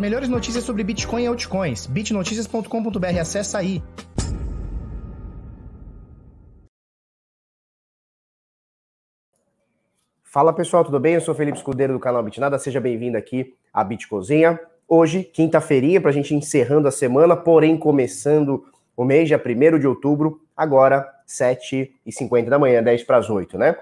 Melhores notícias sobre Bitcoin e altcoins. bitnoticias.com.br. Acessa aí. Fala pessoal, tudo bem? Eu sou Felipe Escudeiro do canal Bitnada. Seja bem-vindo aqui à Bitcozinha. Hoje, quinta-feirinha, para a gente encerrando a semana, porém começando o mês, dia 1 de outubro, agora 7h50 da manhã, 10 para as 8, né?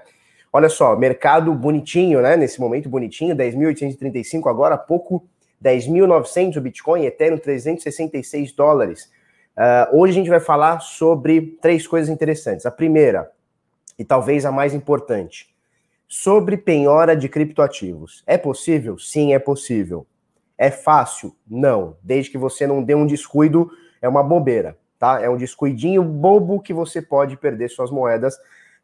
Olha só, mercado bonitinho, né? Nesse momento bonitinho, 10.835 agora, pouco 10.900 o Bitcoin, Ethereum 366 dólares. Uh, hoje a gente vai falar sobre três coisas interessantes. A primeira, e talvez a mais importante, sobre penhora de criptoativos. É possível? Sim, é possível. É fácil? Não. Desde que você não dê um descuido, é uma bobeira, tá? É um descuidinho bobo que você pode perder suas moedas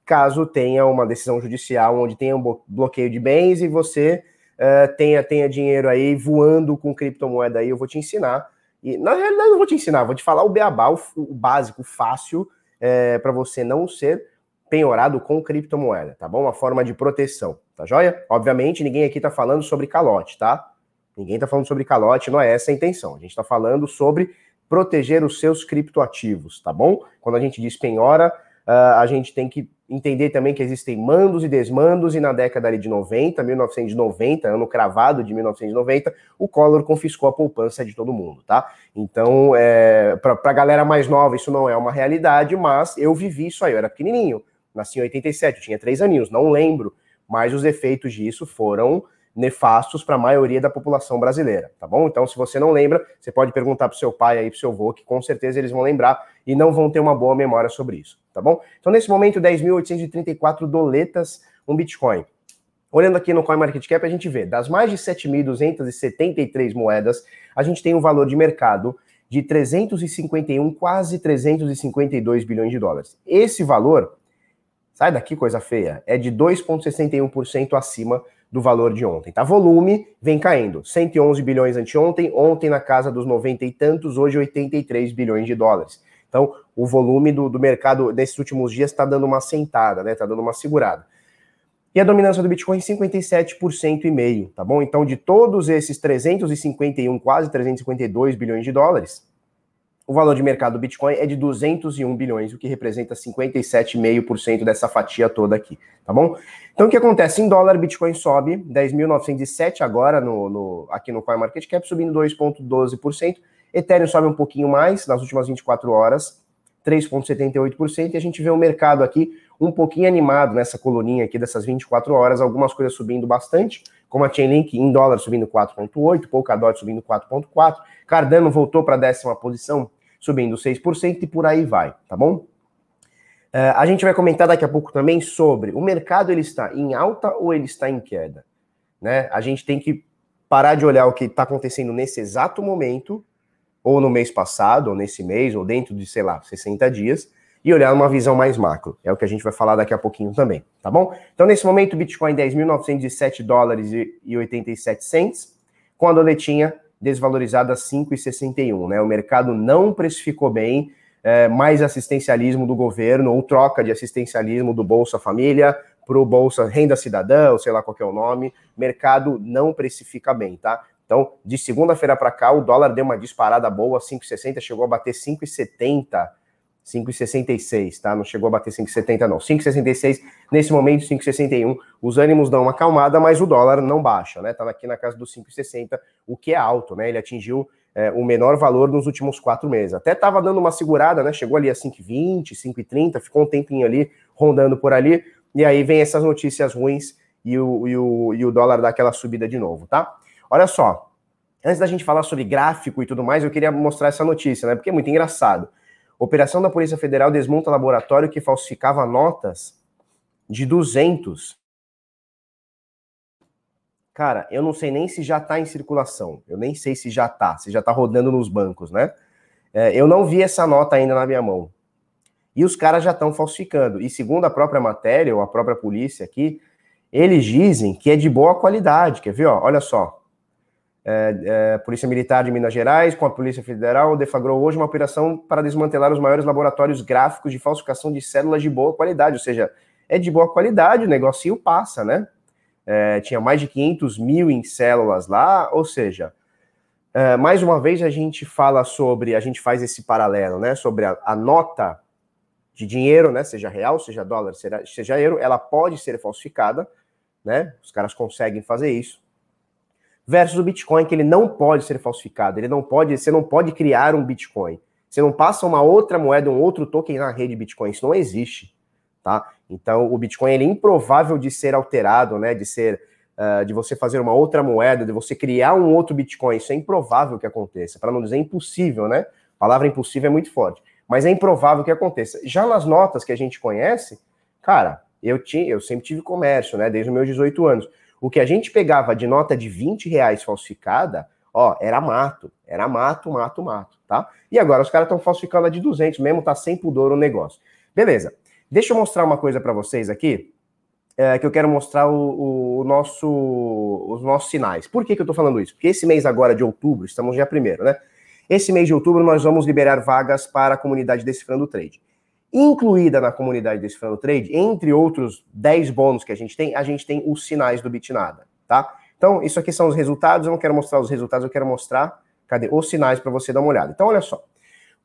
caso tenha uma decisão judicial onde tenha um bloqueio de bens e você uh, tenha, tenha dinheiro aí voando com criptomoeda aí, eu vou te ensinar. E na realidade, eu vou te ensinar, vou te falar o beabá, o, o básico, fácil, é, para você não ser penhorado com criptomoeda, tá bom? Uma forma de proteção, tá joia? Obviamente, ninguém aqui tá falando sobre calote, tá? Ninguém tá falando sobre calote, não é essa a intenção. A gente tá falando sobre proteger os seus criptoativos, tá bom? Quando a gente diz penhora, uh, a gente tem que entender também que existem mandos e desmandos, e na década ali de 90, 1990, ano cravado de 1990, o Collor confiscou a poupança de todo mundo, tá? Então, é, para a galera mais nova, isso não é uma realidade, mas eu vivi isso aí, eu era pequenininho, nasci em 87, eu tinha três aninhos, não lembro, mas os efeitos disso foram nefastos para a maioria da população brasileira, tá bom? Então, se você não lembra, você pode perguntar para seu pai aí, para seu avô, que com certeza eles vão lembrar e não vão ter uma boa memória sobre isso, tá bom? Então, nesse momento, 10.834 doletas um Bitcoin. Olhando aqui no CoinMarketCap, a gente vê, das mais de 7.273 moedas, a gente tem um valor de mercado de 351, quase 352 bilhões de dólares. Esse valor, sai daqui coisa feia, é de 2,61% acima do valor de ontem, tá? Volume vem caindo, 111 bilhões anteontem, ontem na casa dos 90 e tantos, hoje 83 bilhões de dólares. Então, o volume do, do mercado nesses últimos dias está dando uma sentada, né? Está dando uma segurada. E a dominância do Bitcoin 57% e meio, tá bom? Então, de todos esses 351, quase 352 bilhões de dólares, o valor de mercado do Bitcoin é de 201 bilhões, o que representa 57,5% dessa fatia toda aqui, tá bom? Então, o que acontece? Em dólar, Bitcoin sobe 10.907 agora no, no, aqui no CoinMarketCap, subindo 2,12%. Ethereum sobe um pouquinho mais nas últimas 24 horas, 3,78%. E a gente vê o mercado aqui um pouquinho animado nessa coluninha aqui dessas 24 horas, algumas coisas subindo bastante, como a Chainlink em dólar subindo 4,8%, Polkadot subindo 4,4%, Cardano voltou para a décima posição, subindo 6% e por aí vai, tá bom? Uh, a gente vai comentar daqui a pouco também sobre o mercado ele está em alta ou ele está em queda, né? A gente tem que parar de olhar o que está acontecendo nesse exato momento, ou no mês passado, ou nesse mês, ou dentro de, sei lá, 60 dias, e olhar uma visão mais macro. É o que a gente vai falar daqui a pouquinho também, tá bom? Então, nesse momento, Bitcoin 10.907 dólares e 87 cents, com a doletinha desvalorizada 5,61, né? O mercado não precificou bem é, mais assistencialismo do governo ou troca de assistencialismo do Bolsa Família para o Bolsa Renda Cidadã, ou sei lá qual é o nome, mercado não precifica bem, tá? Então, de segunda-feira para cá, o dólar deu uma disparada boa, 5,60, chegou a bater 5,70 5,66, tá? Não chegou a bater 5,70 não. 5,66, nesse momento 5,61. Os ânimos dão uma acalmada, mas o dólar não baixa, né? Tá aqui na casa dos 5,60, o que é alto, né? Ele atingiu é, o menor valor nos últimos quatro meses. Até tava dando uma segurada, né? Chegou ali a 5,20, 5,30, ficou um tempinho ali rondando por ali. E aí vem essas notícias ruins e o, e o, e o dólar dá aquela subida de novo, tá? Olha só, antes da gente falar sobre gráfico e tudo mais, eu queria mostrar essa notícia, né? Porque é muito engraçado. Operação da Polícia Federal desmonta laboratório que falsificava notas de 200. Cara, eu não sei nem se já está em circulação. Eu nem sei se já está, se já está rodando nos bancos, né? É, eu não vi essa nota ainda na minha mão. E os caras já estão falsificando. E segundo a própria matéria, ou a própria polícia aqui, eles dizem que é de boa qualidade. Quer ver? Ó, olha só é, é, Polícia Militar de Minas Gerais, com a Polícia Federal, deflagrou hoje uma operação para desmantelar os maiores laboratórios gráficos de falsificação de células de boa qualidade, ou seja, é de boa qualidade, o negocinho passa, né? É, tinha mais de 500 mil em células lá, ou seja, Uh, mais uma vez a gente fala sobre, a gente faz esse paralelo, né? Sobre a, a nota de dinheiro, né? Seja real, seja dólar, seja, seja euro, ela pode ser falsificada, né? Os caras conseguem fazer isso. Versus o Bitcoin, que ele não pode ser falsificado, ele não pode, você não pode criar um Bitcoin. Você não passa uma outra moeda, um outro token na rede Bitcoin, isso não existe, tá? Então, o Bitcoin ele é improvável de ser alterado, né? De ser uh, de você fazer uma outra moeda, de você criar um outro Bitcoin. Isso é improvável que aconteça, para não dizer impossível, né? A palavra impossível é muito forte, mas é improvável que aconteça. Já nas notas que a gente conhece, cara, eu tinha, eu sempre tive comércio, né? Desde os meus 18 anos. O que a gente pegava de nota de 20 reais falsificada, ó, era mato, era mato, mato, mato, tá? E agora os caras estão falsificando a de 200, mesmo tá sem pudor o negócio. Beleza. Deixa eu mostrar uma coisa para vocês aqui é, que eu quero mostrar o, o, nosso, os nossos sinais. Por que, que eu estou falando isso? Porque esse mês agora de outubro, estamos já primeiro, né? Esse mês de outubro nós vamos liberar vagas para a comunidade Decifrando Trade. Incluída na comunidade Decifrando Trade, entre outros 10 bônus que a gente tem, a gente tem os sinais do Bitnada, tá? Então, isso aqui são os resultados, eu não quero mostrar os resultados, eu quero mostrar, cadê, os sinais para você dar uma olhada. Então, olha só.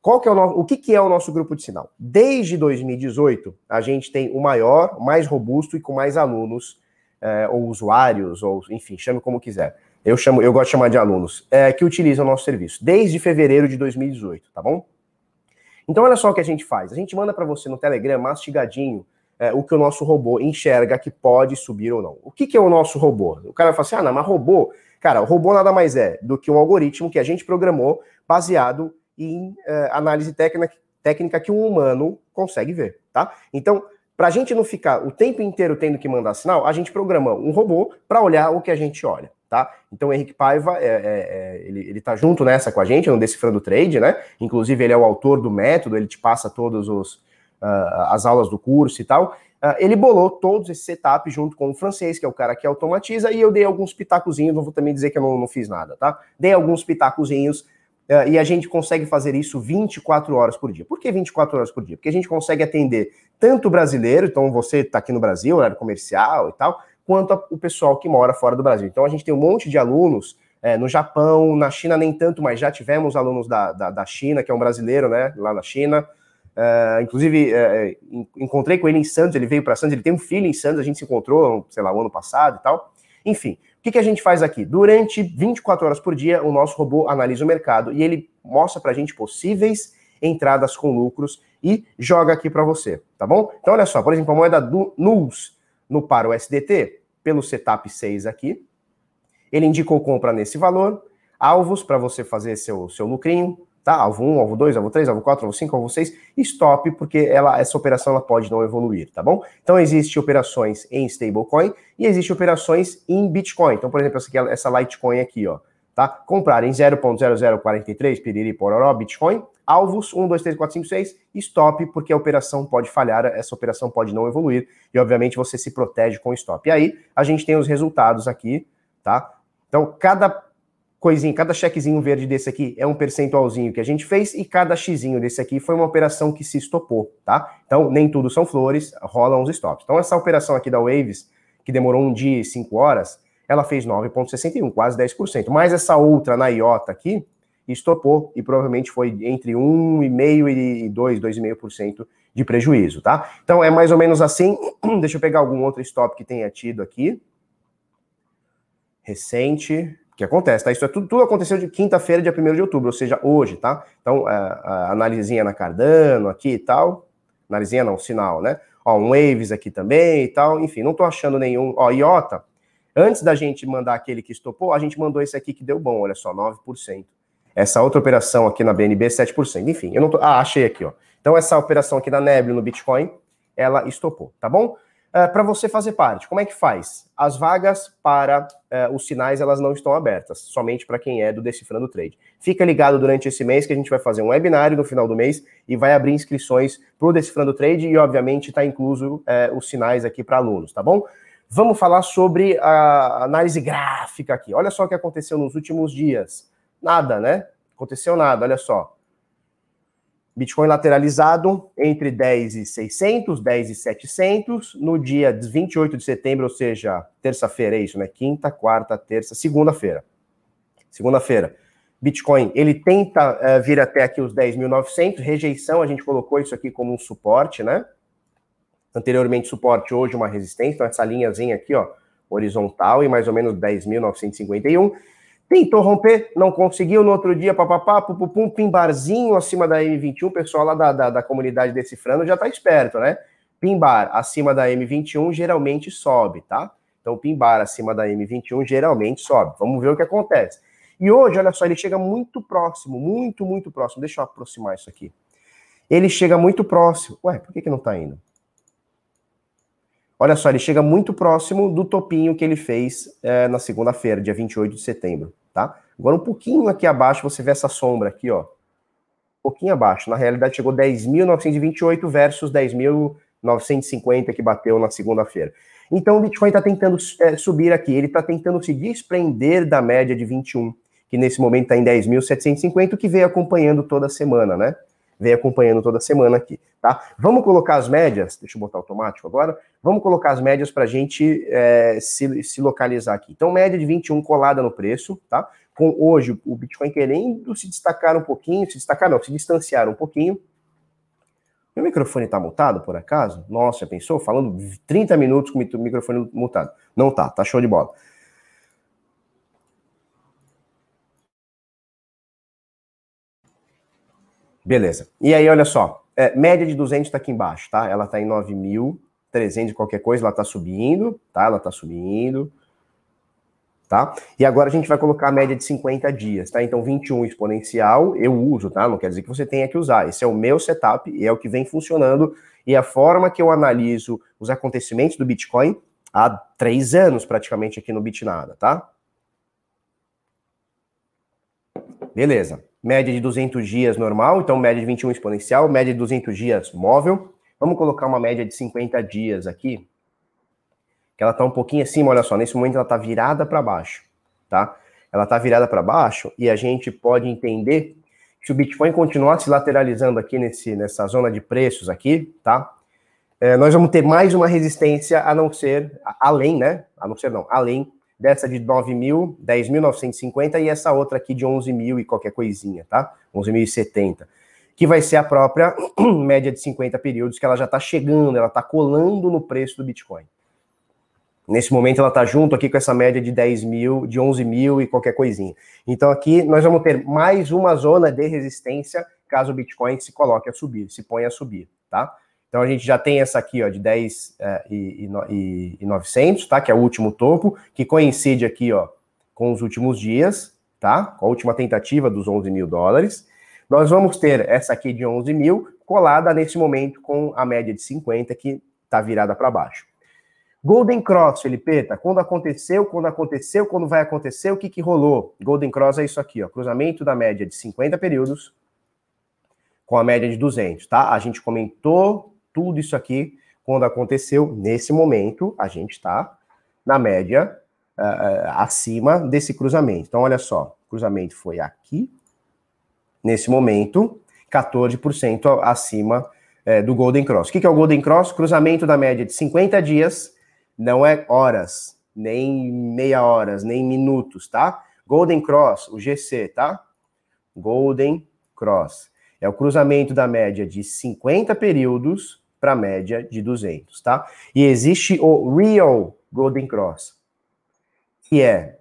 Qual que é o, o que, que é o nosso grupo de sinal? Desde 2018, a gente tem o maior, mais robusto e com mais alunos, é, ou usuários, ou enfim, chame como quiser. Eu chamo, eu gosto de chamar de alunos, é, que utilizam o nosso serviço, desde fevereiro de 2018, tá bom? Então, olha só o que a gente faz. A gente manda para você no Telegram, mastigadinho, é, o que o nosso robô enxerga que pode subir ou não. O que, que é o nosso robô? O cara fala assim, ah, não, mas robô... Cara, o robô nada mais é do que um algoritmo que a gente programou baseado em uh, análise técnica, técnica que um humano consegue ver, tá? Então, para a gente não ficar o tempo inteiro tendo que mandar sinal, a gente programa um robô para olhar o que a gente olha, tá? Então, o Henrique Paiva, é, é, é, ele, ele tá junto nessa com a gente, no Decifrando Trade, né? Inclusive, ele é o autor do método, ele te passa todas uh, as aulas do curso e tal. Uh, ele bolou todos esses setups junto com o francês, que é o cara que automatiza, e eu dei alguns pitacozinhos, não vou também dizer que eu não, não fiz nada, tá? Dei alguns pitacozinhos e a gente consegue fazer isso 24 horas por dia. Por que 24 horas por dia? Porque a gente consegue atender tanto o brasileiro, então você está aqui no Brasil, horário comercial e tal, quanto o pessoal que mora fora do Brasil. Então a gente tem um monte de alunos é, no Japão, na China nem tanto, mas já tivemos alunos da, da, da China, que é um brasileiro, né, lá na China. Uh, inclusive, uh, encontrei com ele em Santos, ele veio para Santos, ele tem um filho em Santos, a gente se encontrou, sei lá, o ano passado e tal. Enfim, o que, que a gente faz aqui? Durante 24 horas por dia, o nosso robô analisa o mercado e ele mostra para a gente possíveis entradas com lucros e joga aqui para você, tá bom? Então, olha só, por exemplo, a moeda do NUS no par USDT, pelo setup 6 aqui, ele indicou compra nesse valor, alvos para você fazer seu, seu lucrinho, tá? Alvo 1, alvo 2, alvo 3, alvo 4, alvo 5, alvo 6, stop, porque ela, essa operação ela pode não evoluir, tá bom? Então, existe operações em stablecoin e existe operações em Bitcoin. Então, por exemplo, essa, aqui, essa Litecoin aqui, ó, tá? Comprar em 0.0043, piriri, pororó, Bitcoin, alvos 1, 2, 3, 4, 5, 6, stop, porque a operação pode falhar, essa operação pode não evoluir, e obviamente você se protege com stop. E aí, a gente tem os resultados aqui, tá? Então, cada coisinha, cada chequezinho verde desse aqui é um percentualzinho que a gente fez e cada xizinho desse aqui foi uma operação que se estopou, tá? Então, nem tudo são flores, rolam os stops. Então, essa operação aqui da Waves, que demorou um dia e cinco horas, ela fez 9,61, quase 10%. Mas essa outra na IOTA aqui, estopou e provavelmente foi entre 1,5% e 2, 2,5% de prejuízo, tá? Então, é mais ou menos assim. Deixa eu pegar algum outro stop que tenha tido aqui. Recente que acontece, tá? Isso é tudo, tudo aconteceu de quinta-feira, dia 1 de outubro, ou seja, hoje, tá? Então, a, é, a analisinha na Cardano aqui e tal. Analisinha não, sinal, né? Ó, um Waves aqui também e tal. Enfim, não tô achando nenhum. Ó, IOTA, antes da gente mandar aquele que estopou, a gente mandou esse aqui que deu bom, olha só, 9%. Essa outra operação aqui na BNB, 7%. Enfim, eu não tô. Ah, achei aqui, ó. Então, essa operação aqui da Nebula no Bitcoin, ela estopou, tá bom? É, para você fazer parte. Como é que faz? As vagas para uh, os sinais elas não estão abertas, somente para quem é do Decifrando Trade. Fica ligado durante esse mês que a gente vai fazer um webinário no final do mês e vai abrir inscrições para o Decifrando Trade e, obviamente, está incluso uh, os sinais aqui para alunos, tá bom? Vamos falar sobre a análise gráfica aqui. Olha só o que aconteceu nos últimos dias. Nada, né? Aconteceu nada, olha só. Bitcoin lateralizado entre 10 e 600, 10 e 700, no dia 28 de setembro, ou seja, terça-feira, é isso, né? Quinta, quarta, terça, segunda-feira. Segunda-feira. Bitcoin, ele tenta uh, vir até aqui os 10.900, rejeição, a gente colocou isso aqui como um suporte, né? Anteriormente suporte, hoje uma resistência, então essa linhazinha aqui, ó, horizontal e mais ou menos 10.951. Tentou romper, não conseguiu, no outro dia, papapá, pupupum, pimbarzinho acima da M21, o pessoal lá da, da, da comunidade decifrando já tá esperto, né? Pimbar acima da M21 geralmente sobe, tá? Então, pimbar acima da M21 geralmente sobe. Vamos ver o que acontece. E hoje, olha só, ele chega muito próximo, muito, muito próximo. Deixa eu aproximar isso aqui. Ele chega muito próximo. Ué, por que, que não está indo? Olha só, ele chega muito próximo do topinho que ele fez é, na segunda-feira, dia 28 de setembro, tá? Agora, um pouquinho aqui abaixo, você vê essa sombra aqui, ó. Um pouquinho abaixo. Na realidade, chegou 10.928 versus 10.950 que bateu na segunda-feira. Então, o Bitcoin está tentando é, subir aqui. Ele está tentando se desprender da média de 21 que nesse momento está em 10.750, que vem acompanhando toda semana, né? Vem acompanhando toda semana aqui, tá? Vamos colocar as médias, deixa eu botar automático agora, vamos colocar as médias para a gente é, se, se localizar aqui. Então, média de 21 colada no preço, tá? Com hoje o Bitcoin querendo se destacar um pouquinho, se destacar não, se distanciar um pouquinho. Meu microfone está mutado, por acaso? Nossa, pensou? Falando 30 minutos com o microfone mutado. Não tá, tá show de bola. Beleza. E aí, olha só, é, média de 200 está aqui embaixo, tá? Ela está em 9.300 qualquer coisa, ela está subindo, tá? Ela está subindo, tá? E agora a gente vai colocar a média de 50 dias, tá? Então, 21 exponencial eu uso, tá? Não quer dizer que você tenha que usar. Esse é o meu setup e é o que vem funcionando e a forma que eu analiso os acontecimentos do Bitcoin há três anos praticamente aqui no Bitnada, tá? Beleza média de 200 dias normal, então média de 21 exponencial, média de 200 dias móvel. Vamos colocar uma média de 50 dias aqui, que ela está um pouquinho acima, olha só, nesse momento ela está virada para baixo, tá? Ela está virada para baixo e a gente pode entender que se o Bitcoin continuar se lateralizando aqui nesse, nessa zona de preços aqui, tá? É, nós vamos ter mais uma resistência a não ser, além, né? A não ser não, além dessa de 9 mil, 10.950 e essa outra aqui de 11 mil e qualquer coisinha, tá? 11.070, que vai ser a própria média de 50 períodos que ela já está chegando, ela está colando no preço do Bitcoin. Nesse momento ela está junto aqui com essa média de 10 mil, de 11 mil e qualquer coisinha. Então aqui nós vamos ter mais uma zona de resistência caso o Bitcoin se coloque a subir, se ponha a subir, tá? Então a gente já tem essa aqui, ó, de 10 é, e, e, e 900, tá? Que é o último topo, que coincide aqui, ó, com os últimos dias, tá? Com a última tentativa dos 11 mil dólares. Nós vamos ter essa aqui de 11 mil colada nesse momento com a média de 50 que tá virada para baixo. Golden Cross, Felipeta, quando aconteceu, quando aconteceu, quando vai acontecer, o que que rolou? Golden Cross é isso aqui, ó, cruzamento da média de 50 períodos com a média de 200, tá? A gente comentou tudo isso aqui, quando aconteceu, nesse momento, a gente está na média uh, acima desse cruzamento. Então, olha só, o cruzamento foi aqui, nesse momento, 14% acima uh, do Golden Cross. O que, que é o Golden Cross? Cruzamento da média de 50 dias, não é horas, nem meia horas, nem minutos, tá? Golden Cross, o GC, tá? Golden Cross. É o cruzamento da média de 50 períodos para a média de 200, tá? E existe o Real Golden Cross, que é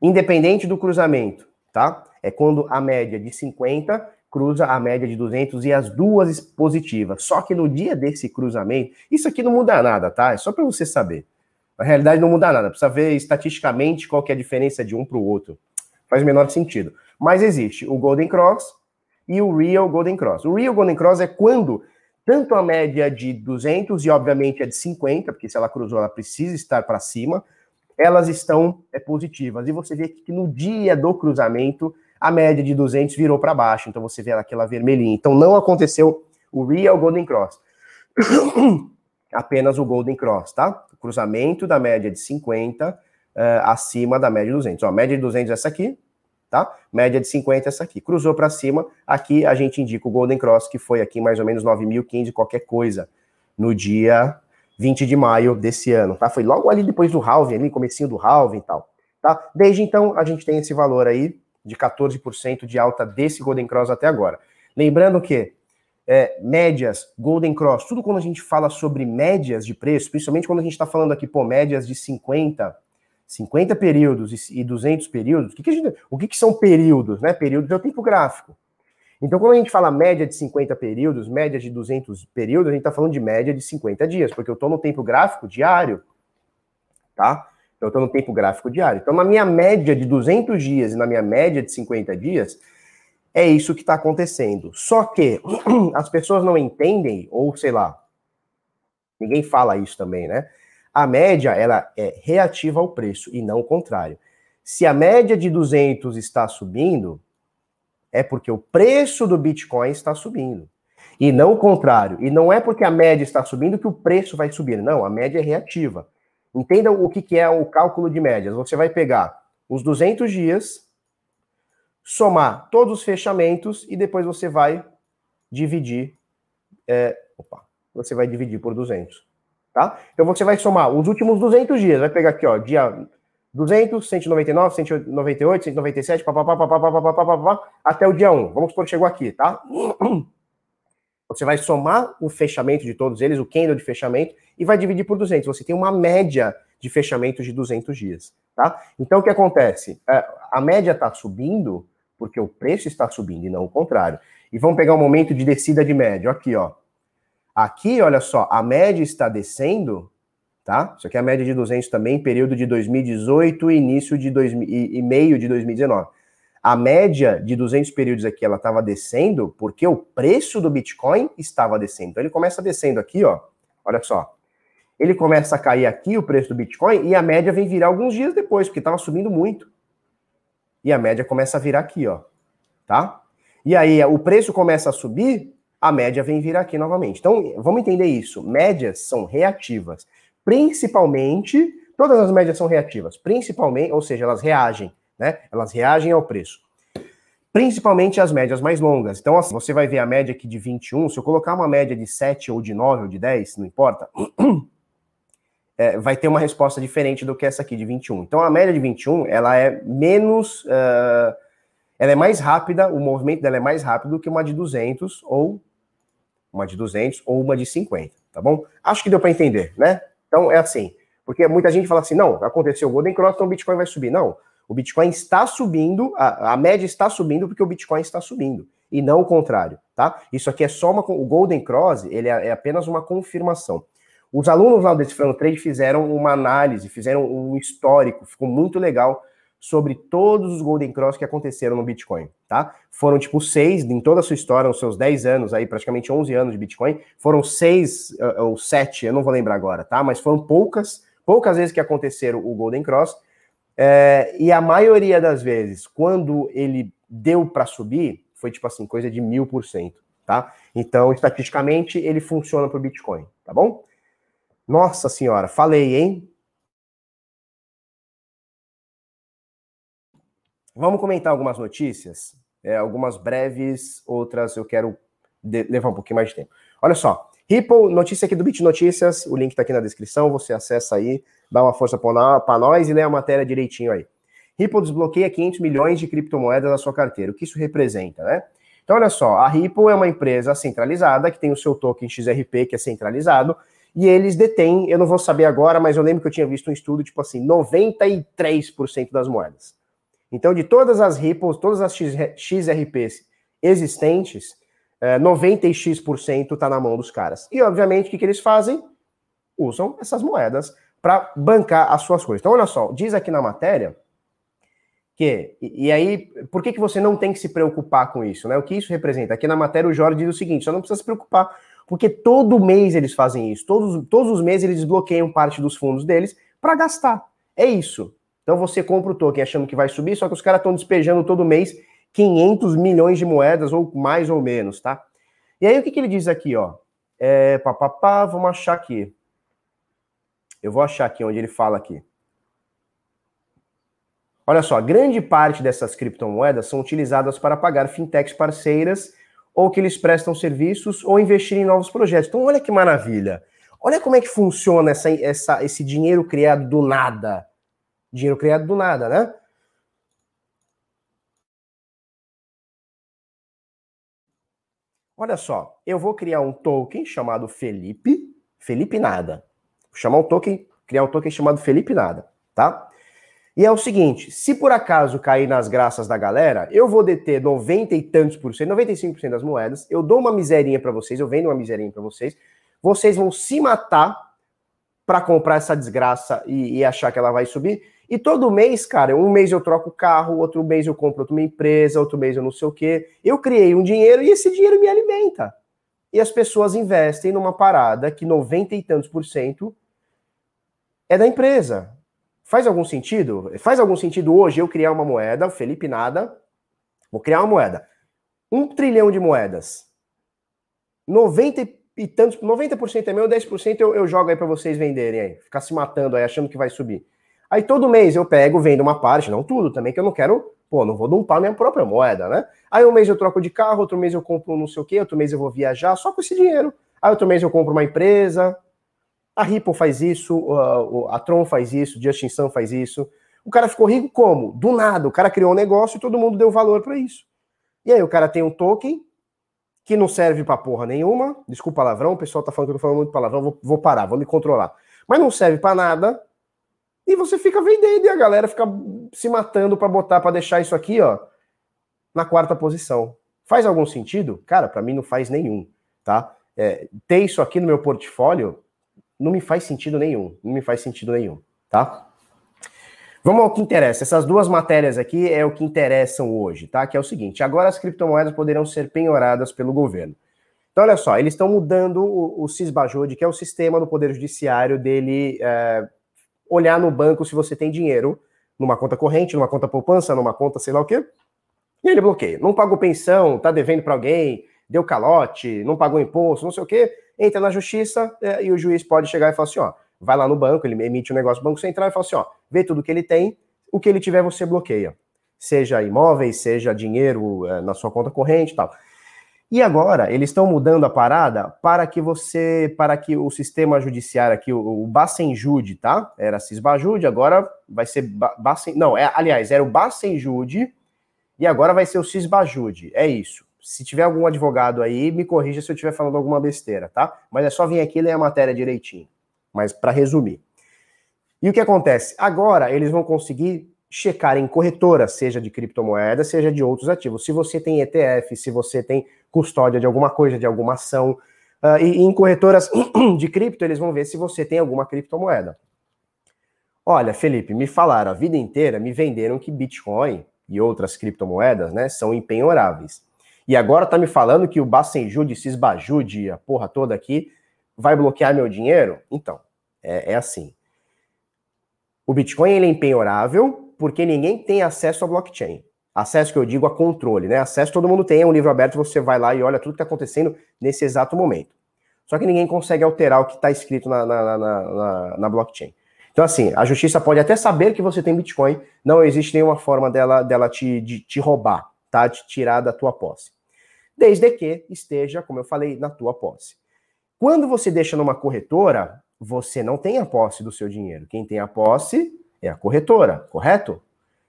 independente do cruzamento, tá? É quando a média de 50 cruza a média de 200 e as duas positivas. Só que no dia desse cruzamento, isso aqui não muda nada, tá? É só para você saber. Na realidade não muda nada, precisa ver estatisticamente qual que é a diferença de um para o outro. Faz o menor sentido. Mas existe o Golden Cross e o Real Golden Cross. O Real Golden Cross é quando tanto a média de 200 e, obviamente, a de 50, porque se ela cruzou, ela precisa estar para cima, elas estão é, positivas. E você vê que no dia do cruzamento, a média de 200 virou para baixo, então você vê aquela vermelhinha. Então não aconteceu o Real Golden Cross. Apenas o Golden Cross, tá? O cruzamento da média de 50 uh, eh, acima da média de 200. Ó, a média de 200 é essa aqui, tá? Média de 50 essa aqui. Cruzou para cima, aqui a gente indica o Golden Cross, que foi aqui mais ou menos 9.015 qualquer coisa, no dia 20 de maio desse ano, tá? Foi logo ali depois do halving, ali, comecinho do halving e tal, tá? Desde então, a gente tem esse valor aí, de 14% de alta desse Golden Cross até agora. Lembrando que é, médias, Golden Cross, tudo quando a gente fala sobre médias de preço, principalmente quando a gente está falando aqui, pô, médias de 50, 50 períodos e 200 períodos, o que, que, gente, o que, que são períodos? Né? Períodos é o tempo gráfico. Então, quando a gente fala média de 50 períodos, média de 200 períodos, a gente está falando de média de 50 dias, porque eu estou no tempo gráfico diário, tá? Então, eu estou no tempo gráfico diário. Então, na minha média de 200 dias e na minha média de 50 dias, é isso que está acontecendo. Só que as pessoas não entendem, ou sei lá, ninguém fala isso também, né? A média, ela é reativa ao preço e não o contrário. Se a média de 200 está subindo, é porque o preço do Bitcoin está subindo. E não o contrário. E não é porque a média está subindo que o preço vai subir. Não, a média é reativa. Entenda o que é o cálculo de médias. Você vai pegar os 200 dias, somar todos os fechamentos e depois você vai dividir. É, opa, você vai dividir por 200. Tá? Então você vai somar os últimos 200 dias. Vai pegar aqui, ó, dia 200, 199, 198, 197, papapá, até o dia 1. Vamos supor que chegou aqui, tá? Você vai somar o fechamento de todos eles, o candle de fechamento, e vai dividir por 200. Você tem uma média de fechamento de 200 dias, tá? Então, o que acontece? É, a média está subindo porque o preço está subindo e não o contrário. E vamos pegar um momento de descida de média. Aqui, ó. Aqui, olha só, a média está descendo, tá? Isso aqui é a média de 200 também, período de 2018 e início de 2000, e, meio de 2019. A média de 200 períodos aqui, ela estava descendo porque o preço do Bitcoin estava descendo. Então ele começa descendo aqui, ó. Olha só. Ele começa a cair aqui o preço do Bitcoin e a média vem virar alguns dias depois, porque estava subindo muito. E a média começa a virar aqui, ó. Tá? E aí o preço começa a subir, a média vem virar aqui novamente. Então, vamos entender isso. Médias são reativas. Principalmente, todas as médias são reativas, principalmente, ou seja, elas reagem, né? Elas reagem ao preço. Principalmente as médias mais longas. Então, assim, você vai ver a média aqui de 21, se eu colocar uma média de 7 ou de 9 ou de 10, não importa, é, vai ter uma resposta diferente do que essa aqui de 21. Então, a média de 21, ela é menos... Uh, ela é mais rápida, o movimento dela é mais rápido do que uma de 200 ou uma de 200 ou uma de 50, tá bom? Acho que deu para entender, né? Então é assim, porque muita gente fala assim, não, aconteceu o Golden Cross, então o Bitcoin vai subir. Não, o Bitcoin está subindo, a, a média está subindo porque o Bitcoin está subindo, e não o contrário, tá? Isso aqui é só uma, o Golden Cross, ele é, é apenas uma confirmação. Os alunos lá do Decifrando Trade fizeram uma análise, fizeram um histórico, ficou muito legal sobre todos os Golden Cross que aconteceram no Bitcoin, tá? Foram tipo seis, em toda a sua história, nos seus 10 anos aí, praticamente 11 anos de Bitcoin, foram seis eh, ou sete, eu não vou lembrar agora, tá? Mas foram poucas, poucas vezes que aconteceram o Golden Cross, é, e a maioria das vezes, quando ele deu para subir, foi tipo assim, coisa de mil por cento, tá? Então, estatisticamente, ele funciona para o Bitcoin, tá bom? Nossa senhora, falei, hein? Vamos comentar algumas notícias, é, algumas breves, outras eu quero levar um pouquinho mais de tempo. Olha só, Ripple, notícia aqui do Bit Notícias, o link está aqui na descrição, você acessa aí, dá uma força para nós e lê a matéria direitinho aí. Ripple desbloqueia 500 milhões de criptomoedas na sua carteira. O que isso representa, né? Então, olha só, a Ripple é uma empresa centralizada que tem o seu token XRP, que é centralizado, e eles detêm, eu não vou saber agora, mas eu lembro que eu tinha visto um estudo, tipo assim, 93% das moedas. Então, de todas as Ripples, todas as XRPs existentes, 90x% está na mão dos caras. E, obviamente, o que, que eles fazem? Usam essas moedas para bancar as suas coisas. Então, olha só, diz aqui na matéria que, e, e, aí, por que, que você não tem que se preocupar com isso? Né? O que isso representa? Aqui na matéria o Jorge diz o seguinte, você não precisa se preocupar, porque todo mês eles fazem isso, todos, todos os meses eles desbloqueiam parte dos fundos deles para gastar. É isso. Então você compra o token achando que vai subir, só que os caras estão despejando todo mês 500 milhões de moedas, ou mais ou menos, tá? E aí o que, que ele diz aqui, ó? É, vamos achar aqui. Eu vou achar aqui onde ele fala aqui. Olha só, grande parte dessas criptomoedas são utilizadas para pagar fintechs parceiras ou que eles prestam serviços ou investir em novos projetos. Então, olha que maravilha. Olha como é que funciona essa, essa, esse dinheiro criado do nada Dinheiro criado do nada, né? Olha só, eu vou criar um token chamado Felipe, Felipe Nada. Vou chamar um token, criar um token chamado Felipe Nada, tá? E é o seguinte, se por acaso cair nas graças da galera, eu vou deter 90 e tantos por cento, 95% das moedas, eu dou uma miserinha para vocês, eu vendo uma miserinha para vocês, vocês vão se matar para comprar essa desgraça e, e achar que ela vai subir, e todo mês, cara, um mês eu troco carro, outro mês eu compro outra empresa, outro mês eu não sei o quê. Eu criei um dinheiro e esse dinheiro me alimenta. E as pessoas investem numa parada que 90 e tantos por cento é da empresa. Faz algum sentido? Faz algum sentido hoje eu criar uma moeda, o Felipe Nada, vou criar uma moeda. Um trilhão de moedas. 90 e tantos, 90% é meu, 10% eu, eu jogo aí para vocês venderem aí, ficar se matando aí, achando que vai subir. Aí todo mês eu pego, vendo uma parte, não tudo também, que eu não quero, pô, não vou dumpar minha própria moeda, né? Aí um mês eu troco de carro, outro mês eu compro não sei o quê, outro mês eu vou viajar só com esse dinheiro. Aí outro mês eu compro uma empresa. A Ripple faz isso, a Tron faz isso, Justin Sun faz isso. O cara ficou rico como? Do nada. O cara criou um negócio e todo mundo deu valor para isso. E aí o cara tem um token que não serve pra porra nenhuma. Desculpa palavrão, o pessoal tá falando que eu tô falando muito palavrão, vou, vou parar, vou me controlar. Mas não serve para nada. E você fica vendendo e a galera fica se matando para botar, para deixar isso aqui, ó, na quarta posição. Faz algum sentido? Cara, para mim não faz nenhum, tá? É, ter isso aqui no meu portfólio não me faz sentido nenhum, não me faz sentido nenhum, tá? Vamos ao que interessa. Essas duas matérias aqui é o que interessam hoje, tá? Que é o seguinte: agora as criptomoedas poderão ser penhoradas pelo governo. Então, olha só, eles estão mudando o, o CISBAJUD, que é o sistema do Poder Judiciário dele é, olhar no banco se você tem dinheiro numa conta corrente, numa conta poupança, numa conta sei lá o quê, e ele bloqueia. Não pagou pensão, tá devendo para alguém, deu calote, não pagou imposto, não sei o quê, entra na justiça é, e o juiz pode chegar e falar assim: ó, vai lá no banco, ele emite um negócio no Banco Central e fala assim: ó, vê tudo que ele tem, o que ele tiver você bloqueia. Seja imóveis, seja dinheiro é, na sua conta corrente e tal. E agora eles estão mudando a parada para que você, para que o sistema judiciário aqui, o, o Bacenjude, tá? Era Cisbajude, agora vai ser Bacen, não, é, aliás, era o Bacenjude e agora vai ser o Cisbajude. É isso. Se tiver algum advogado aí, me corrija se eu estiver falando alguma besteira, tá? Mas é só vir aqui e ler a matéria direitinho mas para resumir. E o que acontece? Agora eles vão conseguir checar em corretora, seja de criptomoeda, seja de outros ativos. Se você tem ETF, se você tem custódia de alguma coisa, de alguma ação, uh, e, e em corretoras de cripto, eles vão ver se você tem alguma criptomoeda. Olha, Felipe, me falaram a vida inteira, me venderam que Bitcoin e outras criptomoedas, né, são impenhoráveis. E agora tá me falando que o Bacenjude, Cisbajude, a porra toda aqui, vai bloquear meu dinheiro? Então, é, é assim. O Bitcoin ele é empenhorável porque ninguém tem acesso ao blockchain. Acesso que eu digo a controle, né? Acesso todo mundo tem, é um livro aberto, você vai lá e olha tudo que está acontecendo nesse exato momento. Só que ninguém consegue alterar o que está escrito na, na, na, na, blockchain. Então, assim, a justiça pode até saber que você tem Bitcoin, não existe nenhuma forma dela, dela te, de, te roubar, tá? De tirar da tua posse. Desde que esteja, como eu falei, na tua posse. Quando você deixa numa corretora, você não tem a posse do seu dinheiro. Quem tem a posse é a corretora, correto?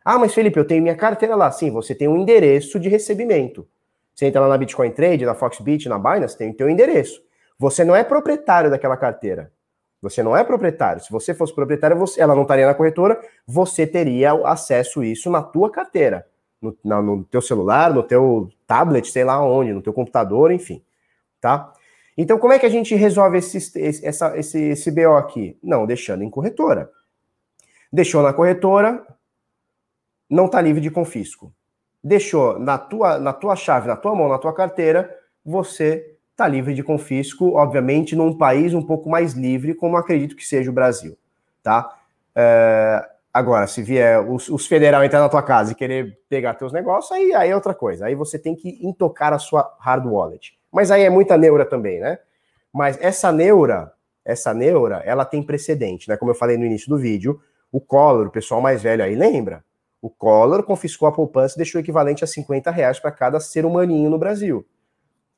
Ah, mas Felipe, eu tenho minha carteira lá. Sim, você tem um endereço de recebimento. Você entra lá na Bitcoin Trade, na Foxbit, na Binance, tem o teu endereço. Você não é proprietário daquela carteira. Você não é proprietário. Se você fosse proprietário, você, ela não estaria na corretora, você teria acesso a isso na tua carteira. No, na, no teu celular, no teu tablet, sei lá onde, no teu computador, enfim. Tá? Então, como é que a gente resolve esse, esse, essa, esse, esse BO aqui? Não, deixando em corretora. Deixou na corretora, não está livre de confisco. Deixou na tua, na tua chave, na tua mão, na tua carteira, você está livre de confisco, obviamente, num país um pouco mais livre, como acredito que seja o Brasil, tá? É, agora, se vier os, os federal entrar na tua casa e querer pegar teus negócios, aí, aí é outra coisa. Aí você tem que intocar a sua hard wallet. Mas aí é muita neura também, né? Mas essa neura, essa neura, ela tem precedente, né? Como eu falei no início do vídeo, o Collor, o pessoal mais velho aí, lembra? O Collor confiscou a poupança e deixou o equivalente a 50 reais para cada ser humaninho no Brasil.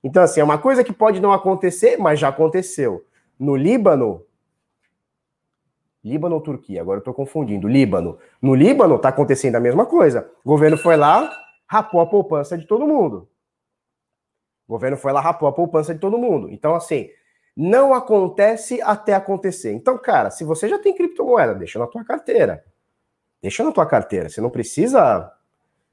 Então, assim, é uma coisa que pode não acontecer, mas já aconteceu. No Líbano, Líbano ou Turquia? Agora eu tô confundindo. Líbano. No Líbano tá acontecendo a mesma coisa. O governo foi lá, rapou a poupança de todo mundo. O governo foi lá, rapou a poupança de todo mundo. Então, assim, não acontece até acontecer. Então, cara, se você já tem criptomoeda, deixa na tua carteira. Deixa na tua carteira. Você não precisa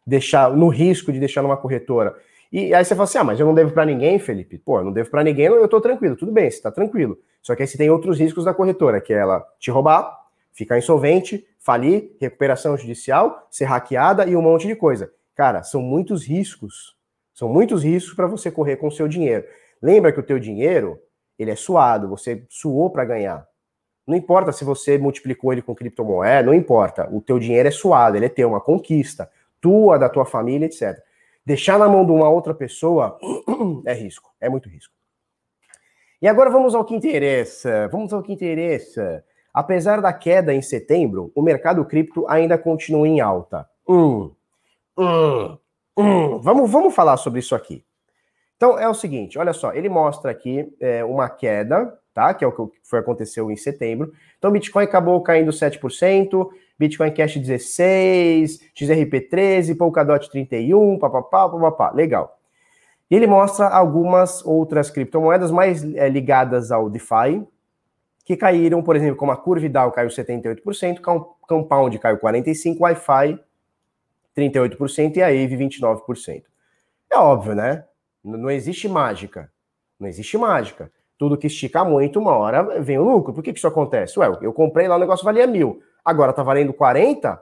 deixar no risco de deixar numa corretora. E aí você fala assim: ah, mas eu não devo para ninguém, Felipe. Pô, eu não devo para ninguém, eu tô tranquilo. Tudo bem, você tá tranquilo. Só que aí você tem outros riscos da corretora, que é ela te roubar, ficar insolvente, falir, recuperação judicial, ser hackeada e um monte de coisa. Cara, são muitos riscos. São muitos riscos para você correr com o seu dinheiro. Lembra que o teu dinheiro, ele é suado, você suou para ganhar. Não importa se você multiplicou ele com criptomoeda, não importa. O teu dinheiro é suado, ele é teu, uma conquista, tua, da tua família, etc. Deixar na mão de uma outra pessoa é risco, é muito risco. E agora vamos ao que interessa. Vamos ao que interessa. Apesar da queda em setembro, o mercado cripto ainda continua em alta. Hum, hum, hum. Vamos, vamos falar sobre isso aqui. Então é o seguinte, olha só, ele mostra aqui é, uma queda, tá? Que é o que foi aconteceu em setembro. Então Bitcoin acabou caindo 7%, Bitcoin Cash 16, XRP 13, Polkadot 31, papapá, papapá. Legal. E ele mostra algumas outras criptomoedas mais é, ligadas ao DeFi, que caíram, por exemplo, como a Curvidal caiu 78%, Compound caiu 45%, Wi-Fi 38% e a Ave 29%. É óbvio, né? Não existe mágica. Não existe mágica. Tudo que estica muito, uma hora vem o lucro. Por que, que isso acontece? Ué, eu comprei lá, o negócio valia mil. Agora tá valendo 40?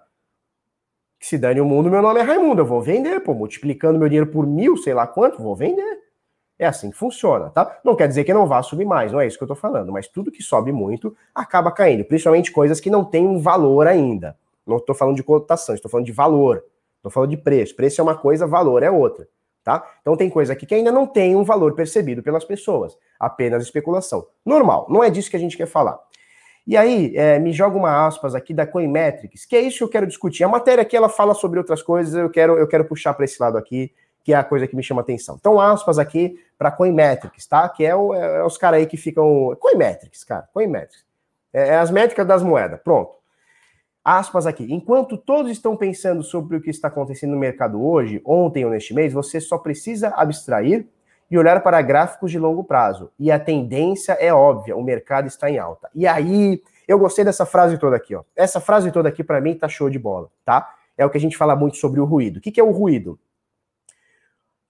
Que se dane o mundo, meu nome é Raimundo. Eu vou vender, pô, multiplicando meu dinheiro por mil, sei lá quanto, vou vender. É assim que funciona, tá? Não quer dizer que não vá subir mais, não é isso que eu tô falando, mas tudo que sobe muito acaba caindo, principalmente coisas que não têm um valor ainda. Não estou falando de cotação, estou falando de valor. Estou falando de preço. Preço é uma coisa, valor é outra, tá? Então tem coisa aqui que ainda não tem um valor percebido pelas pessoas, apenas especulação. Normal, não é disso que a gente quer falar. E aí, é, me joga uma aspas aqui da Coinmetrics, que é isso que eu quero discutir. A matéria aqui ela fala sobre outras coisas, eu quero, eu quero puxar para esse lado aqui que é a coisa que me chama atenção. Então, aspas aqui para Coinmetrics, tá? Que é, o, é, os caras aí que ficam. Coinmetrics, cara, Coinmetrics. É, é as métricas das moedas, pronto. Aspas aqui. Enquanto todos estão pensando sobre o que está acontecendo no mercado hoje, ontem ou neste mês, você só precisa abstrair e olhar para gráficos de longo prazo. E a tendência é óbvia, o mercado está em alta. E aí, eu gostei dessa frase toda aqui, ó. Essa frase toda aqui, para mim, tá show de bola, tá? É o que a gente fala muito sobre o ruído. O que, que é o ruído?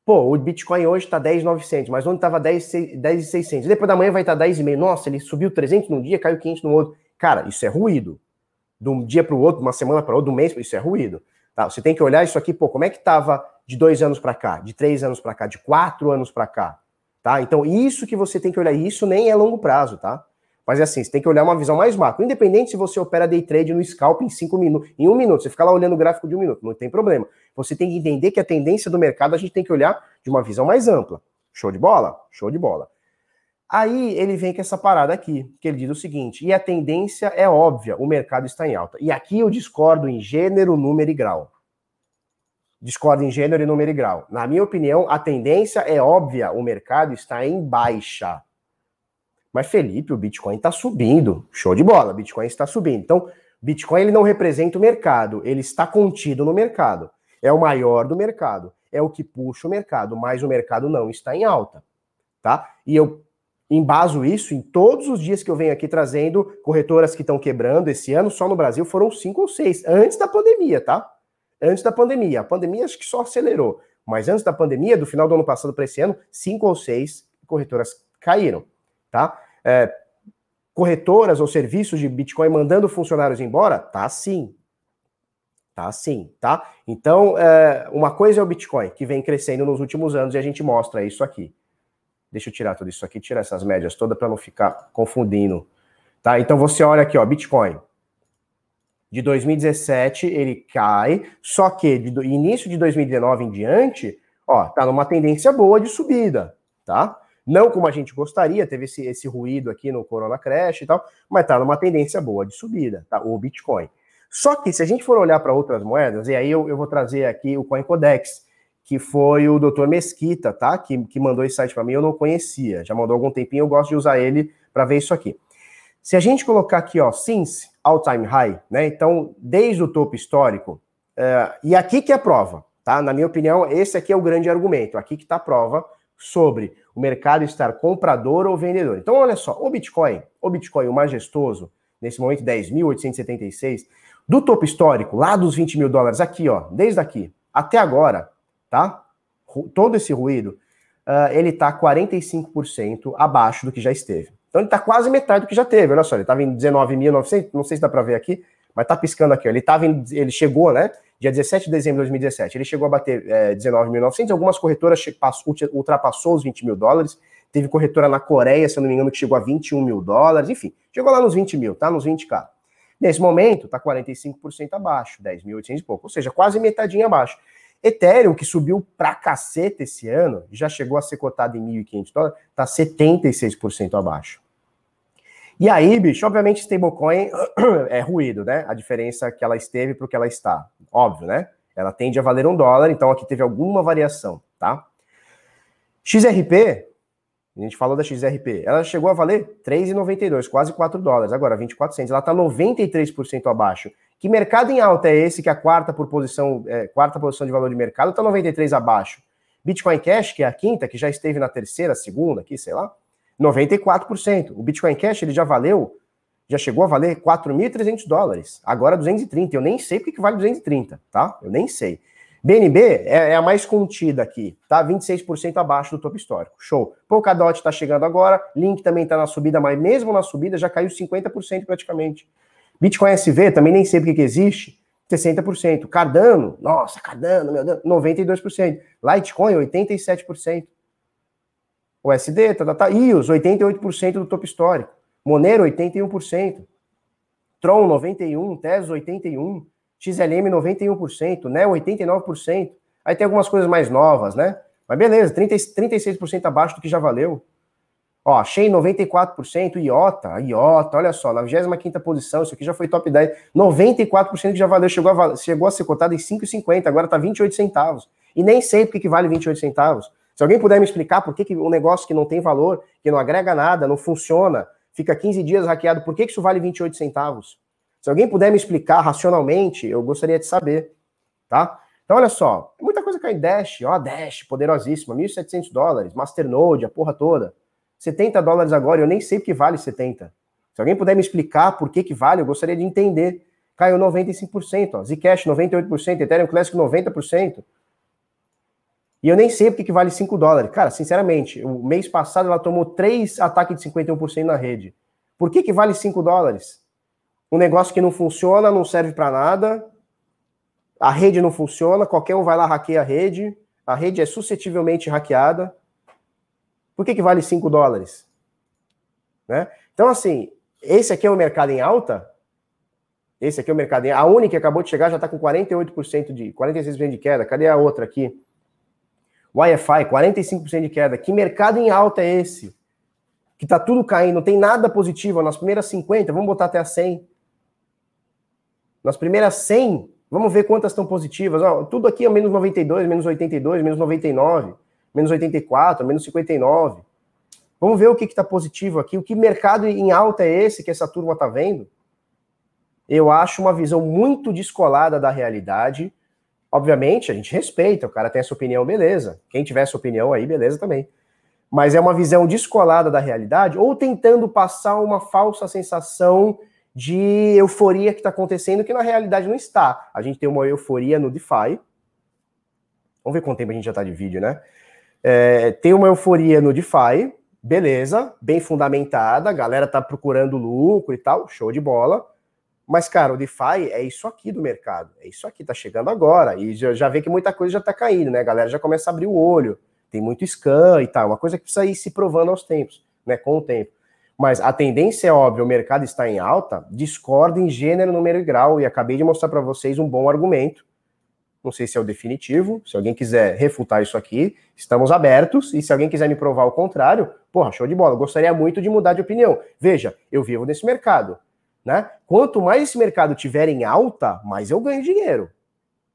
Pô, o Bitcoin hoje está 10,900, mas ontem estava 10,600. Depois da manhã vai estar tá 10,5. Nossa, ele subiu 300 num dia, caiu 500 no outro. Cara, isso é ruído. De um dia para o outro, uma semana para outro, um mês, isso é ruído. Tá? Você tem que olhar isso aqui, pô, como é que estava de dois anos para cá, de três anos para cá, de quatro anos para cá, tá? Então, isso que você tem que olhar, isso nem é longo prazo, tá? Mas é assim, você tem que olhar uma visão mais macro. Independente se você opera day trade no scalp em cinco minutos, em um minuto, você fica lá olhando o gráfico de um minuto, não tem problema. Você tem que entender que a tendência do mercado a gente tem que olhar de uma visão mais ampla. Show de bola? Show de bola. Aí ele vem com essa parada aqui, que ele diz o seguinte: e a tendência é óbvia, o mercado está em alta. E aqui eu discordo em gênero, número e grau. Discordo em gênero número e grau. Na minha opinião, a tendência é óbvia, o mercado está em baixa. Mas Felipe, o Bitcoin está subindo. Show de bola, Bitcoin está subindo. Então, Bitcoin ele não representa o mercado, ele está contido no mercado. É o maior do mercado, é o que puxa o mercado, mas o mercado não está em alta, tá? E eu embaso isso em todos os dias que eu venho aqui trazendo corretoras que estão quebrando esse ano, só no Brasil foram cinco ou seis, antes da pandemia, tá? Antes da pandemia. A pandemia acho que só acelerou, mas antes da pandemia, do final do ano passado para esse ano, cinco ou seis corretoras caíram tá? É, corretoras ou serviços de Bitcoin mandando funcionários embora? Tá sim. Tá sim, tá? Então, é, uma coisa é o Bitcoin, que vem crescendo nos últimos anos e a gente mostra isso aqui. Deixa eu tirar tudo isso aqui, tirar essas médias todas para não ficar confundindo. Tá? Então você olha aqui, ó, Bitcoin. De 2017 ele cai, só que de início de 2019 em diante, ó, tá numa tendência boa de subida, tá? Não como a gente gostaria, teve esse, esse ruído aqui no Corona Crash e tal, mas tá numa tendência boa de subida, tá? O Bitcoin. Só que se a gente for olhar para outras moedas, e aí eu, eu vou trazer aqui o CoinCodex, que foi o Dr. Mesquita, tá? Que, que mandou esse site para mim, eu não conhecia. Já mandou algum tempinho, eu gosto de usar ele para ver isso aqui. Se a gente colocar aqui, ó, since all time high, né? Então, desde o topo histórico, uh, e aqui que é a prova, tá? Na minha opinião, esse aqui é o grande argumento, aqui que está a prova sobre o mercado estar comprador ou vendedor. Então, olha só, o Bitcoin, o Bitcoin, o majestoso, nesse momento 10.876, do topo histórico, lá dos 20 mil dólares, aqui, ó, desde aqui até agora, tá? Todo esse ruído, uh, ele está 45% abaixo do que já esteve. Então ele está quase metade do que já teve. Olha só, ele estava em 19.900, não sei se dá para ver aqui, mas está piscando aqui. Ó. Ele tava em, ele chegou, né? Dia 17 de dezembro de 2017, ele chegou a bater é, 19.900. Algumas corretoras ultrapassou os 20 mil dólares. Teve corretora na Coreia, se eu não me engano, que chegou a 21 mil dólares. Enfim, chegou lá nos 20 mil, tá? Nos 20k. Nesse momento, está 45% abaixo, 10.800 e pouco, ou seja, quase metadinha abaixo. Ethereum, que subiu pra caceta esse ano, já chegou a ser cotado em 1.500 dólares, está 76% abaixo. E aí, bicho, obviamente stablecoin é ruído, né? A diferença que ela esteve para o que ela está. Óbvio, né? Ela tende a valer um dólar, então aqui teve alguma variação, tá? XRP, a gente falou da XRP, ela chegou a valer 3,92, quase 4 dólares, agora 24 ela está 93% abaixo. Que mercado em alta é esse que a quarta por posição, é, quarta posição de valor de mercado está 93 abaixo? Bitcoin Cash, que é a quinta, que já esteve na terceira, segunda, aqui, sei lá, 94%. O Bitcoin Cash ele já valeu, já chegou a valer 4.300 dólares, agora 230. Eu nem sei porque que vale 230, tá? Eu nem sei. BNB é, é, a mais contida aqui, tá? 26% abaixo do topo histórico. Show. Polkadot está chegando agora, Link também está na subida, mas mesmo na subida já caiu 50% praticamente. Bitcoin SV, também nem sei porque que existe, 60%. Cardano, nossa, Cardano, meu Deus, 92%. Litecoin, 87%. O SD, tá, tá, tá. IOS, 88% do topo histórico. Monero, 81%. Tron, 91%. Tesos, 81%. XLM, 91%. NEO, 89%. Aí tem algumas coisas mais novas, né? Mas beleza, 30, 36% abaixo do que já valeu. Ó, Shen 94%, IOTA, IOTA, olha só, na 25 posição, isso aqui já foi top 10, 94% que já valeu, chegou a, chegou a ser cotado em 5,50, agora tá 28 centavos. E nem sei porque que vale 28 centavos. Se alguém puder me explicar por que, que um negócio que não tem valor, que não agrega nada, não funciona, fica 15 dias hackeado, por que, que isso vale 28 centavos? Se alguém puder me explicar racionalmente, eu gostaria de saber, tá? Então, olha só, muita coisa cai em Dash, ó, Dash, poderosíssima, 1.700 dólares, Masternode, a porra toda. 70 dólares agora, eu nem sei o que vale 70. Se alguém puder me explicar por que que vale, eu gostaria de entender. Caiu 95%, ó. Zcash 98%, Ethereum Classic 90%. E eu nem sei porque que vale 5 dólares. Cara, sinceramente, o mês passado ela tomou 3 ataques de 51% na rede. Por que que vale 5 dólares? Um negócio que não funciona, não serve para nada. A rede não funciona, qualquer um vai lá hackeia a rede. A rede é suscetivelmente hackeada. Por que, que vale 5 dólares? Né? Então, assim, esse aqui é o mercado em alta. Esse aqui é o mercado em A única que acabou de chegar já está com 48% de 46% de queda. Cadê a outra aqui? Wi-Fi, 45% de queda. Que mercado em alta é esse? Que tá tudo caindo, não tem nada positivo. Nas primeiras 50, vamos botar até a 100. Nas primeiras 100, vamos ver quantas estão positivas. Ó, tudo aqui é menos 92, menos 82, menos 99 menos 84, menos 59. Vamos ver o que está positivo aqui. O que mercado em alta é esse que essa turma está vendo? Eu acho uma visão muito descolada da realidade. Obviamente, a gente respeita, o cara tem essa opinião, beleza. Quem tiver essa opinião aí, beleza também. Mas é uma visão descolada da realidade ou tentando passar uma falsa sensação de euforia que está acontecendo que na realidade não está. A gente tem uma euforia no DeFi. Vamos ver quanto tempo a gente já está de vídeo, né? É, tem uma euforia no DeFi, beleza, bem fundamentada, a galera tá procurando lucro e tal, show de bola. Mas, cara, o DeFi é isso aqui do mercado, é isso aqui, tá chegando agora. E já, já vê que muita coisa já tá caindo, né? A galera já começa a abrir o olho, tem muito scan e tal, uma coisa que precisa ir se provando aos tempos, né? Com o tempo. Mas a tendência é óbvia, o mercado está em alta, discorda em gênero, número e grau, e acabei de mostrar para vocês um bom argumento não sei se é o definitivo. Se alguém quiser refutar isso aqui, estamos abertos. E se alguém quiser me provar o contrário, porra, show de bola. Gostaria muito de mudar de opinião. Veja, eu vivo nesse mercado. Né? Quanto mais esse mercado tiver em alta, mais eu ganho dinheiro.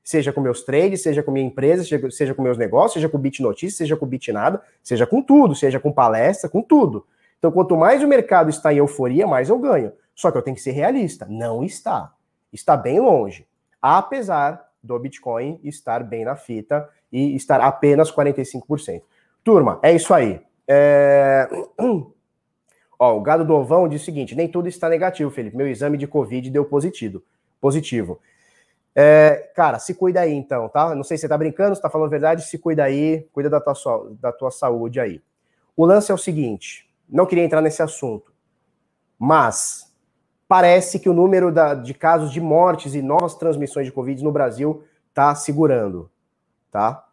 Seja com meus trades, seja com minha empresa, seja, com meus negócios, seja com Bit Notícias, seja com Bit Nada, seja com tudo, seja com palestra, com tudo. Então, quanto mais o mercado está em euforia, mais eu ganho. Só que eu tenho que ser realista. Não está. Está bem longe. Apesar do Bitcoin estar bem na fita e estar apenas 45%. Turma, é isso aí. É... Ó, o Gado do Ovão diz o seguinte: nem tudo está negativo, Felipe. Meu exame de Covid deu positivo. Positivo. É, cara, se cuida aí então, tá? Não sei se você tá brincando, se tá falando a verdade, se cuida aí, cuida da tua, da tua saúde aí. O lance é o seguinte: não queria entrar nesse assunto, mas parece que o número da, de casos de mortes e novas transmissões de Covid no Brasil tá segurando, tá?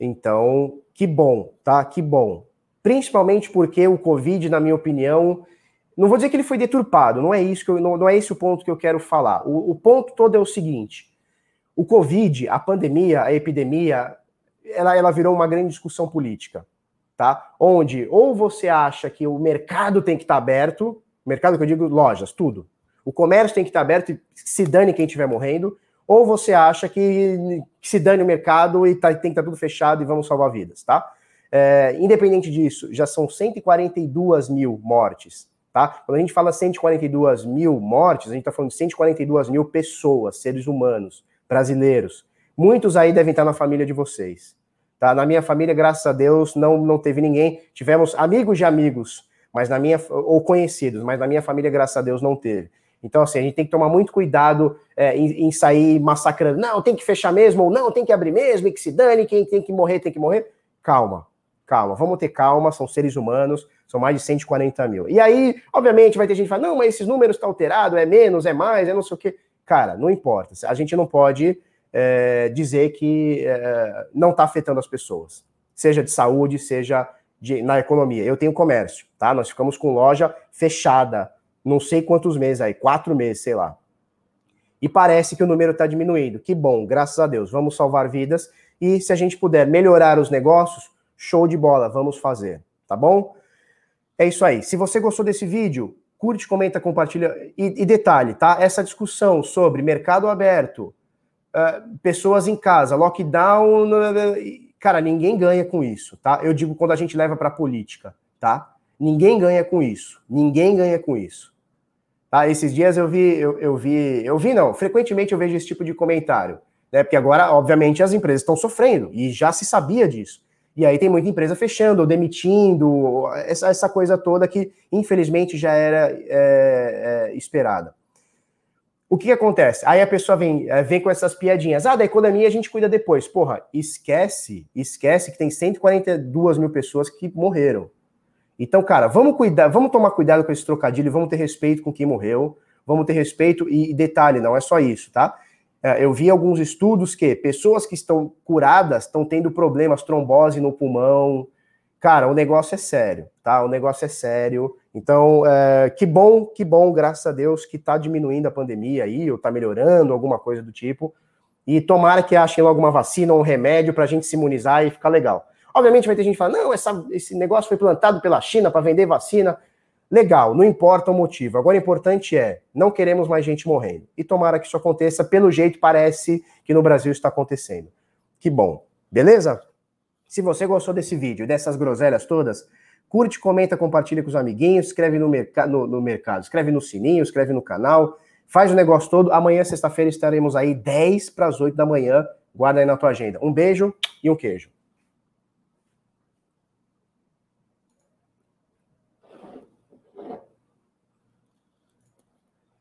Então, que bom, tá? Que bom. Principalmente porque o Covid, na minha opinião, não vou dizer que ele foi deturpado, não é isso que eu, não, não é esse o ponto que eu quero falar. O, o ponto todo é o seguinte: o Covid, a pandemia, a epidemia, ela, ela virou uma grande discussão política, tá? Onde ou você acha que o mercado tem que estar tá aberto, mercado que eu digo lojas, tudo. O comércio tem que estar aberto e se dane quem estiver morrendo, ou você acha que, que se dane o mercado e tá, tem que estar tudo fechado e vamos salvar vidas, tá? É, independente disso, já são 142 mil mortes, tá? Quando a gente fala 142 mil mortes, a gente está falando de 142 mil pessoas, seres humanos, brasileiros. Muitos aí devem estar na família de vocês, tá? Na minha família, graças a Deus, não, não teve ninguém. Tivemos amigos de amigos, mas na minha ou conhecidos, mas na minha família, graças a Deus, não teve. Então, assim, a gente tem que tomar muito cuidado é, em, em, sair massacrando. Não, tem que fechar mesmo, ou não, tem que abrir mesmo, e que se dane, quem tem que morrer, tem que morrer. Calma, calma, vamos ter calma, são seres humanos, são mais de 140 mil. E aí, obviamente, vai ter gente que fala, não, mas esses números estão tá alterados, é menos, é mais, é não sei o quê. Cara, não importa. A gente não pode é, dizer que é, não está afetando as pessoas, seja de saúde, seja de, na economia. Eu tenho comércio, tá? Nós ficamos com loja fechada, não sei quantos meses aí, quatro meses, sei lá. E parece que o número está diminuindo. Que bom, graças a Deus. Vamos salvar vidas. E se a gente puder melhorar os negócios, show de bola, vamos fazer, tá bom? É isso aí. Se você gostou desse vídeo, curte, comenta, compartilha. E, e detalhe, tá? Essa discussão sobre mercado aberto, uh, pessoas em casa, lockdown, cara, ninguém ganha com isso, tá? Eu digo quando a gente leva para política, tá? Ninguém ganha com isso. Ninguém ganha com isso. Tá? Esses dias eu vi, eu, eu vi, eu vi não, frequentemente eu vejo esse tipo de comentário, né? Porque agora, obviamente, as empresas estão sofrendo e já se sabia disso. E aí tem muita empresa fechando ou demitindo, essa, essa coisa toda que, infelizmente, já era é, é, esperada. O que, que, acontece? Aí a pessoa vem, é, vem com essas piadinhas. Ah, da economia a gente cuida depois. Porra, esquece, esquece que tem 142 mil pessoas que morreram. Então, cara, vamos cuidar, vamos tomar cuidado com esse trocadilho, vamos ter respeito com quem morreu, vamos ter respeito, e detalhe, não é só isso, tá? É, eu vi alguns estudos que pessoas que estão curadas estão tendo problemas, trombose no pulmão. Cara, o negócio é sério, tá? O negócio é sério. Então, é, que bom, que bom, graças a Deus, que tá diminuindo a pandemia aí, ou tá melhorando, alguma coisa do tipo. E tomara que achem logo uma vacina ou um remédio para a gente se imunizar e ficar legal. Obviamente vai ter gente que fala, não, essa, esse negócio foi plantado pela China para vender vacina. Legal, não importa o motivo. Agora o importante é, não queremos mais gente morrendo. E tomara que isso aconteça, pelo jeito parece que no Brasil está acontecendo. Que bom. Beleza? Se você gostou desse vídeo, dessas groselhas todas, curte, comenta, compartilha com os amiguinhos, escreve no, no, no mercado, escreve no sininho, escreve no canal, faz o negócio todo. Amanhã, sexta-feira, estaremos aí 10 para as 8 da manhã. Guarda aí na tua agenda. Um beijo e um queijo.